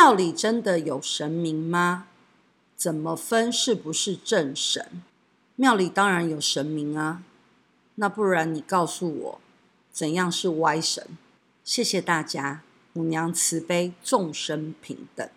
庙里真的有神明吗？怎么分是不是正神？庙里当然有神明啊。那不然你告诉我怎样是歪神？谢谢大家。母娘慈悲，众生平等。